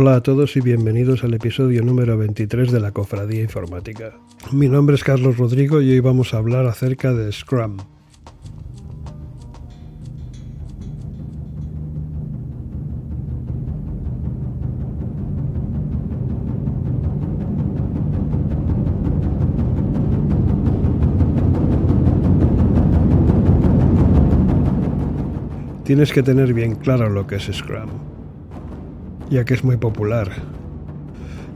Hola a todos y bienvenidos al episodio número 23 de la Cofradía Informática. Mi nombre es Carlos Rodrigo y hoy vamos a hablar acerca de Scrum. Tienes que tener bien claro lo que es Scrum ya que es muy popular.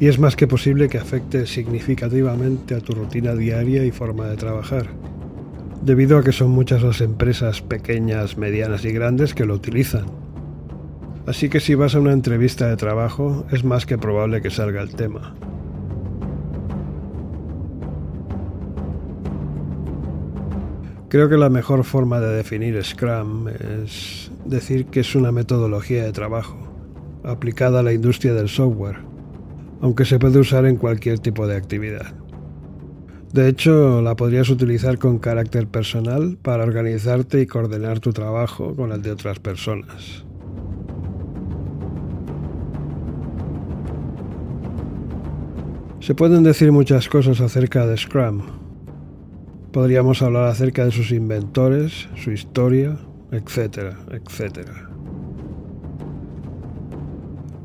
Y es más que posible que afecte significativamente a tu rutina diaria y forma de trabajar, debido a que son muchas las empresas pequeñas, medianas y grandes que lo utilizan. Así que si vas a una entrevista de trabajo, es más que probable que salga el tema. Creo que la mejor forma de definir Scrum es decir que es una metodología de trabajo aplicada a la industria del software, aunque se puede usar en cualquier tipo de actividad. De hecho, la podrías utilizar con carácter personal para organizarte y coordinar tu trabajo con el de otras personas. Se pueden decir muchas cosas acerca de Scrum. Podríamos hablar acerca de sus inventores, su historia, etcétera, etcétera.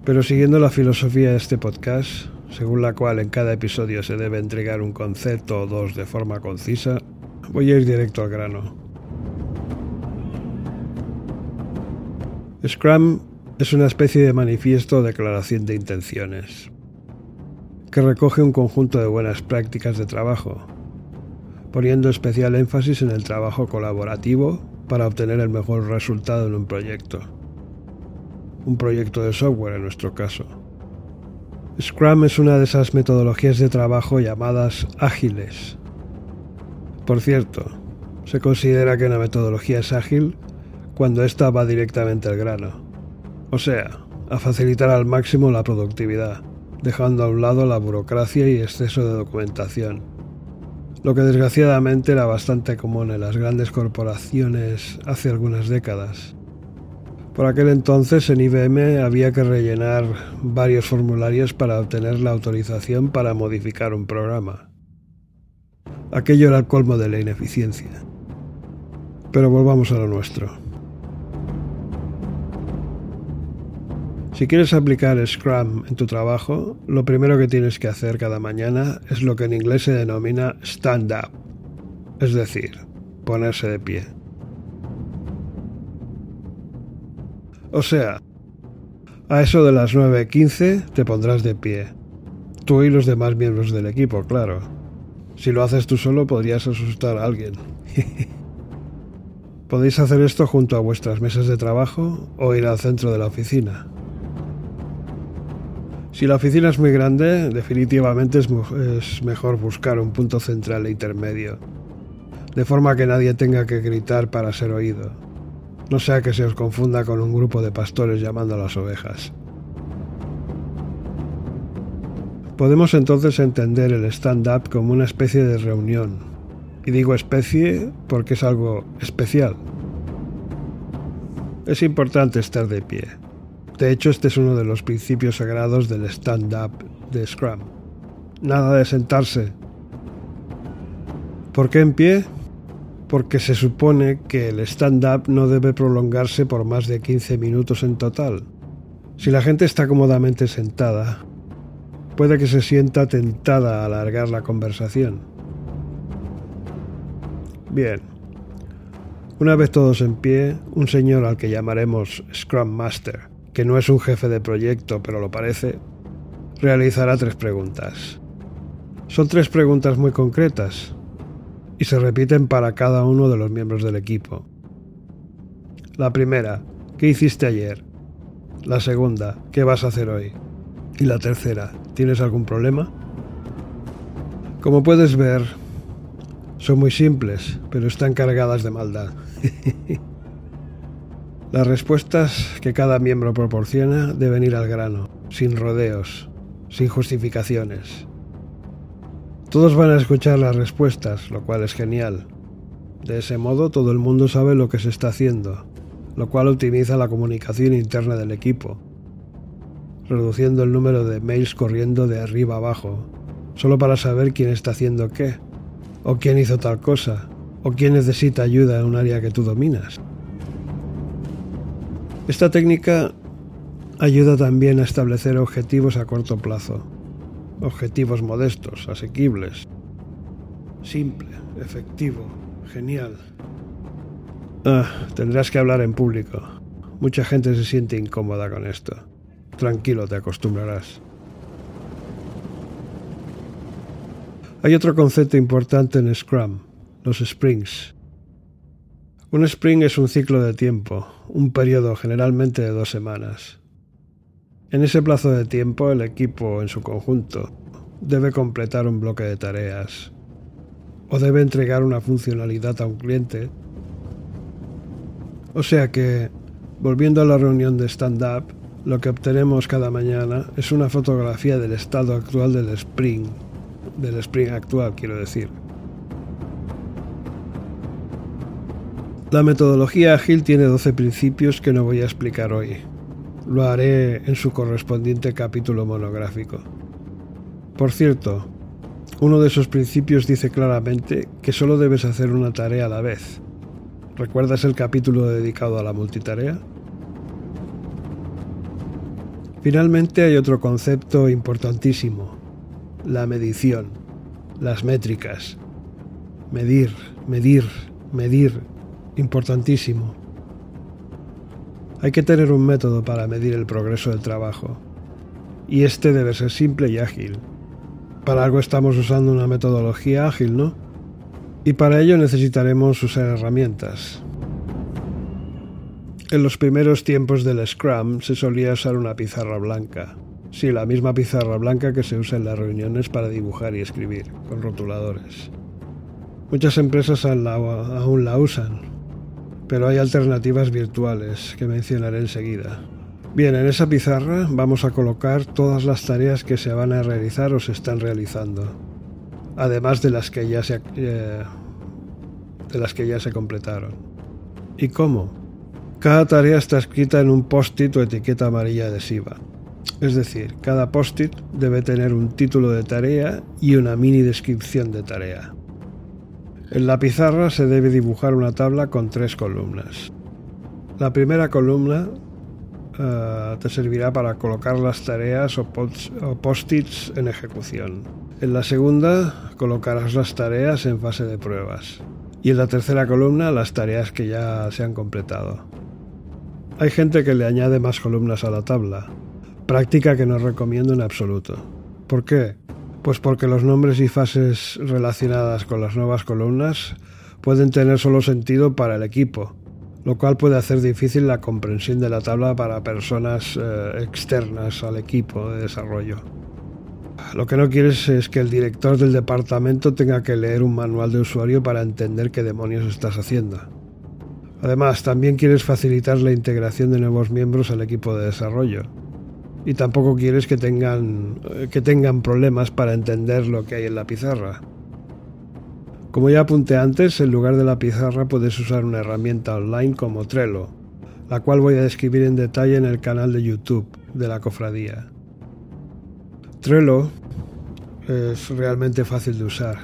Pero siguiendo la filosofía de este podcast, según la cual en cada episodio se debe entregar un concepto o dos de forma concisa, voy a ir directo al grano. Scrum es una especie de manifiesto o declaración de intenciones, que recoge un conjunto de buenas prácticas de trabajo, poniendo especial énfasis en el trabajo colaborativo para obtener el mejor resultado en un proyecto un proyecto de software en nuestro caso. Scrum es una de esas metodologías de trabajo llamadas ágiles. Por cierto, se considera que una metodología es ágil cuando ésta va directamente al grano, o sea, a facilitar al máximo la productividad, dejando a un lado la burocracia y exceso de documentación, lo que desgraciadamente era bastante común en las grandes corporaciones hace algunas décadas. Por aquel entonces en IBM había que rellenar varios formularios para obtener la autorización para modificar un programa. Aquello era el colmo de la ineficiencia. Pero volvamos a lo nuestro. Si quieres aplicar Scrum en tu trabajo, lo primero que tienes que hacer cada mañana es lo que en inglés se denomina stand up, es decir, ponerse de pie. O sea, a eso de las 9.15 te pondrás de pie. Tú y los demás miembros del equipo, claro. Si lo haces tú solo podrías asustar a alguien. Podéis hacer esto junto a vuestras mesas de trabajo o ir al centro de la oficina. Si la oficina es muy grande, definitivamente es, es, mejor buscar un punto central e intermedio, de forma que nadie tenga que gritar para ser oído no sea que se os confunda con un grupo de pastores llamando a las ovejas. Podemos entonces entender el stand-up como una especie de reunión, y digo especie porque es algo especial. Es importante estar de pie. De hecho, este es uno de los principios sagrados del stand-up de Scrum. Nada de sentarse. ¿Por qué en pie? Porque se supone que el stand-up no debe prolongarse por más de 15 minutos en total. Si la gente está cómodamente sentada, puede que se sienta tentada a alargar la conversación. Bien. Una vez todos en pie, un señor al que llamaremos Scrum Master, que no es un jefe de proyecto, pero lo parece, realizará tres preguntas. Son tres preguntas muy concretas, y se repiten para cada uno de los miembros del equipo. La primera, ¿qué hiciste ayer? La segunda, ¿qué vas a hacer hoy? Y la tercera, ¿tienes algún problema? Como puedes ver, son muy simples, pero están cargadas de maldad. Las respuestas que cada miembro proporciona deben ir al grano, sin rodeos, sin justificaciones. Todos van a escuchar las respuestas, lo cual es genial. De ese modo todo el mundo sabe lo que se está haciendo, lo cual optimiza la comunicación interna del equipo. reduciendo el número de mails corriendo de arriba abajo, solo para saber quién está haciendo qué, o quién hizo tal cosa, o quién necesita ayuda en un área que tú dominas. Esta técnica ayuda también a establecer objetivos a corto plazo, objetivos modestos, asequibles, simple, efectivo, genial. Ah, tendrás que hablar en público. Mucha gente se siente incómoda con esto. Tranquilo, te acostumbrarás. Hay otro concepto importante en Scrum, los sprints. Un sprint es un ciclo de tiempo, un periodo generalmente de dos semanas. En ese plazo de tiempo el equipo en su conjunto debe completar un bloque de tareas o debe entregar una funcionalidad a un cliente. O sea que, volviendo a la reunión de stand-up, lo que obtenemos cada mañana es una fotografía del estado actual del sprint, del sprint actual quiero decir. La metodología ágil tiene 12 principios que no voy a explicar hoy. Lo haré en su correspondiente capítulo monográfico. Por cierto, uno de esos principios dice claramente que solo debes hacer una tarea a la vez. ¿Recuerdas el capítulo dedicado a la multitarea? Finalmente hay otro concepto importantísimo, la medición, las métricas. Medir, medir, medir, importantísimo. Hay que tener un método para medir el progreso del trabajo, y este debe ser simple y ágil. Para algo estamos usando una metodología ágil, ¿no? Y para ello necesitaremos usar herramientas. En los primeros tiempos del Scrum se solía usar una pizarra blanca. Sí, la misma pizarra blanca que se usa en las reuniones para dibujar y escribir, con rotuladores. Muchas empresas aún la usan, pero hay alternativas virtuales que mencionaré enseguida. Bien, en esa pizarra vamos a colocar todas las tareas que se van a realizar o se están realizando, además de las que ya se, eh, de las que ya se completaron. ¿Y cómo? Cada tarea está escrita en un post-it o etiqueta amarilla adhesiva. Es decir, cada post-it debe tener un título de tarea y una mini descripción de tarea. En la pizarra se debe dibujar una tabla con tres columnas. La primera columna eh, te servirá para colocar las tareas o post-its en ejecución. En la segunda colocarás las tareas en fase de pruebas. Y en la tercera columna las tareas que ya se han completado. Hay gente que le añade más columnas a la tabla, práctica que no recomiendo en absoluto. ¿Por qué? Pues porque los nombres y fases relacionadas con las nuevas columnas pueden tener solo sentido para el equipo, lo cual puede hacer difícil la comprensión de la tabla para personas eh, externas al equipo de desarrollo. Lo que no quieres es que el director del departamento tenga que leer un manual de usuario para entender qué demonios estás haciendo. Además, también quieres facilitar la integración de nuevos miembros al equipo de desarrollo y tampoco quieres que tengan, eh, que tengan problemas para entender lo que hay en la pizarra. Como ya apunté antes, en lugar de la pizarra puedes usar una herramienta online como Trello, la cual voy a describir en detalle en el canal de YouTube de la cofradía. Trello es realmente fácil de usar.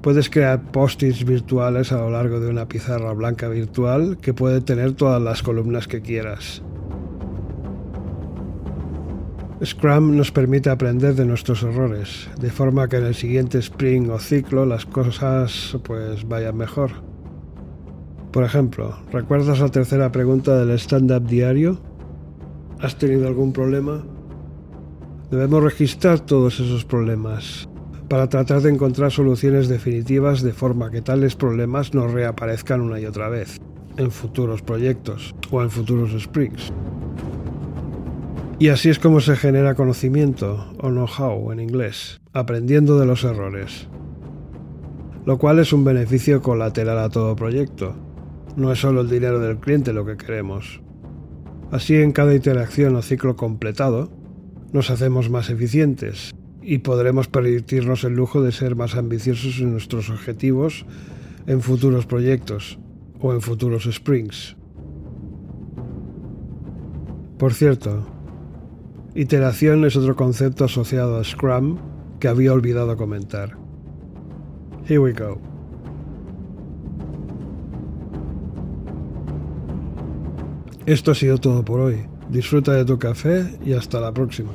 Puedes crear post-its virtuales a lo largo de una pizarra blanca virtual que puede tener todas las columnas que quieras. Scrum nos permite aprender de nuestros errores, de forma que en el siguiente sprint o ciclo las cosas pues vayan mejor. Por ejemplo, ¿recuerdas la tercera pregunta del stand-up diario? ¿Has tenido algún problema? Debemos registrar todos esos problemas para tratar de encontrar soluciones definitivas de forma que tales problemas no reaparezcan una y otra vez en futuros proyectos o en futuros sprints. Y así es como se genera conocimiento, o know-how en inglés, aprendiendo de los errores. Lo cual es un beneficio colateral a todo proyecto. No es solo el dinero del cliente lo que queremos. Así en cada interacción o ciclo completado, nos hacemos más eficientes y podremos permitirnos el lujo de ser más ambiciosos en nuestros objetivos en futuros proyectos o en futuros sprints. Por cierto, Iteración es otro concepto asociado a Scrum que había olvidado comentar. Here we go. Esto ha sido todo por hoy. Disfruta de tu café y hasta la próxima.